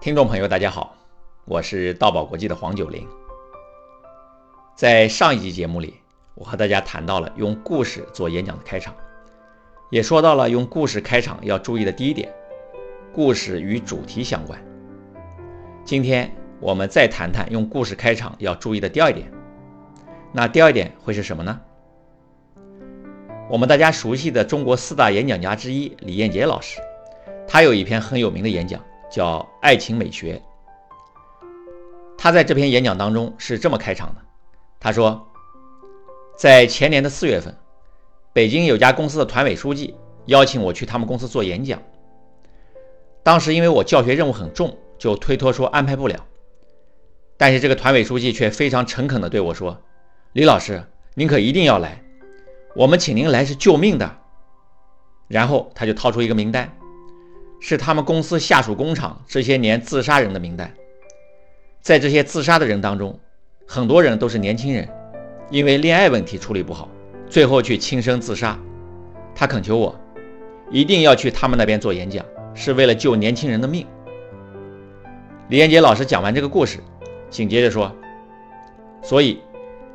听众朋友，大家好，我是道宝国际的黄九龄。在上一集节目里，我和大家谈到了用故事做演讲的开场，也说到了用故事开场要注意的第一点：故事与主题相关。今天我们再谈谈用故事开场要注意的第二点。那第二点会是什么呢？我们大家熟悉的中国四大演讲家之一李彦杰老师，他有一篇很有名的演讲，叫《爱情美学》。他在这篇演讲当中是这么开场的：他说，在前年的四月份，北京有家公司的团委书记邀请我去他们公司做演讲。当时因为我教学任务很重，就推脱说安排不了。但是这个团委书记却非常诚恳地对我说：“李老师，您可一定要来。”我们请您来是救命的，然后他就掏出一个名单，是他们公司下属工厂这些年自杀人的名单。在这些自杀的人当中，很多人都是年轻人，因为恋爱问题处理不好，最后去轻生自杀。他恳求我一定要去他们那边做演讲，是为了救年轻人的命。李彦杰老师讲完这个故事，紧接着说：“所以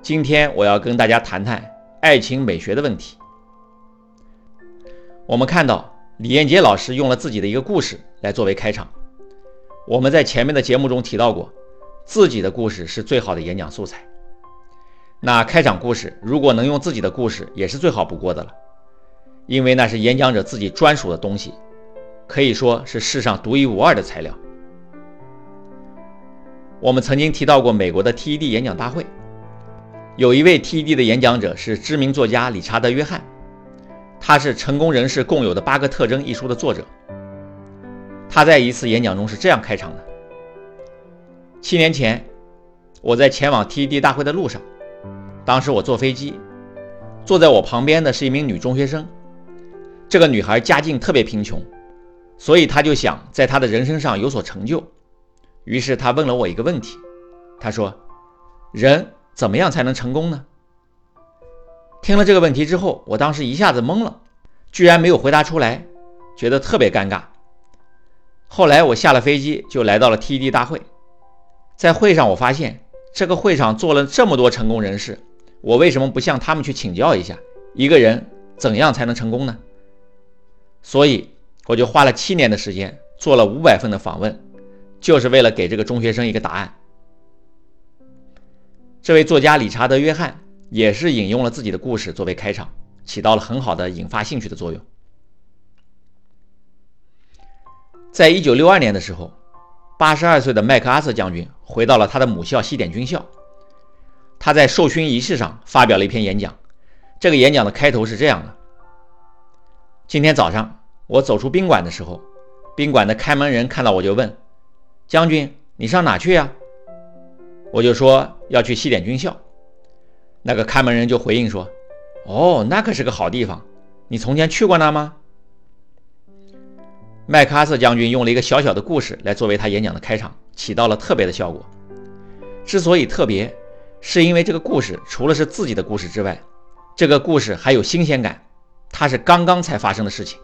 今天我要跟大家谈谈。”爱情美学的问题，我们看到李彦杰老师用了自己的一个故事来作为开场。我们在前面的节目中提到过，自己的故事是最好的演讲素材。那开场故事如果能用自己的故事，也是最好不过的了，因为那是演讲者自己专属的东西，可以说是世上独一无二的材料。我们曾经提到过美国的 TED 演讲大会。有一位 TED 的演讲者是知名作家理查德·约翰，他是《成功人士共有的八个特征》一书的作者。他在一次演讲中是这样开场的：七年前，我在前往 TED 大会的路上，当时我坐飞机，坐在我旁边的是一名女中学生。这个女孩家境特别贫穷，所以她就想在她的人生上有所成就。于是她问了我一个问题，她说：“人。”怎么样才能成功呢？听了这个问题之后，我当时一下子懵了，居然没有回答出来，觉得特别尴尬。后来我下了飞机就来到了 TED 大会，在会上我发现这个会场坐了这么多成功人士，我为什么不向他们去请教一下，一个人怎样才能成功呢？所以我就花了七年的时间做了五百份的访问，就是为了给这个中学生一个答案。这位作家理查德·约翰也是引用了自己的故事作为开场，起到了很好的引发兴趣的作用。在一九六二年的时候，八十二岁的麦克阿瑟将军回到了他的母校西点军校，他在授勋仪式上发表了一篇演讲。这个演讲的开头是这样的：今天早上我走出宾馆的时候，宾馆的开门人看到我就问：“将军，你上哪去呀？”我就说要去西点军校，那个看门人就回应说：“哦，那可是个好地方，你从前去过那吗？”麦克阿瑟将军用了一个小小的故事来作为他演讲的开场，起到了特别的效果。之所以特别，是因为这个故事除了是自己的故事之外，这个故事还有新鲜感，它是刚刚才发生的事情。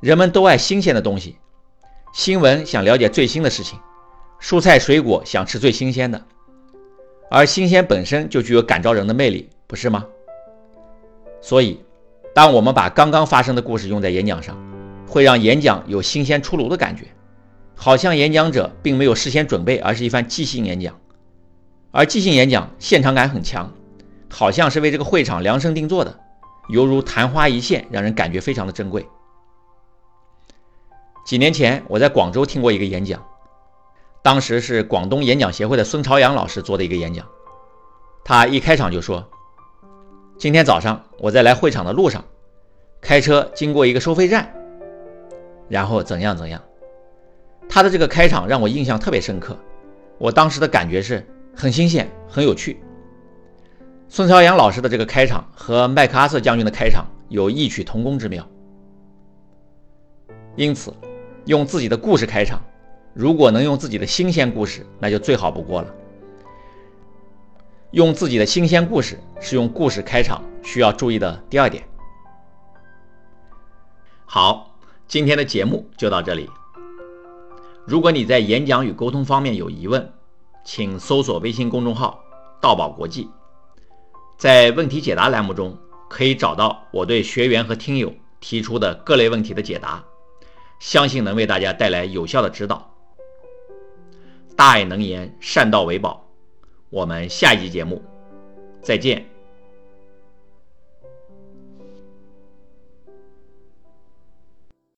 人们都爱新鲜的东西，新闻想了解最新的事情。蔬菜水果想吃最新鲜的，而新鲜本身就具有感召人的魅力，不是吗？所以，当我们把刚刚发生的故事用在演讲上，会让演讲有新鲜出炉的感觉，好像演讲者并没有事先准备，而是一番即兴演讲。而即兴演讲现场感很强，好像是为这个会场量身定做的，犹如昙花一现，让人感觉非常的珍贵。几年前，我在广州听过一个演讲。当时是广东演讲协会的孙朝阳老师做的一个演讲，他一开场就说：“今天早上我在来会场的路上，开车经过一个收费站，然后怎样怎样。”他的这个开场让我印象特别深刻，我当时的感觉是很新鲜、很有趣。孙朝阳老师的这个开场和麦克阿瑟将军的开场有异曲同工之妙，因此用自己的故事开场。如果能用自己的新鲜故事，那就最好不过了。用自己的新鲜故事是用故事开场需要注意的第二点。好，今天的节目就到这里，如果你在演讲与沟通方面有疑问，请搜索微信公众号“道宝国际”，在问题解答栏目中可以找到我对学员和听友提出的各类问题的解答，相信能为大家带来有效的指导。大爱能言，善道为宝。我们下一集节目再见。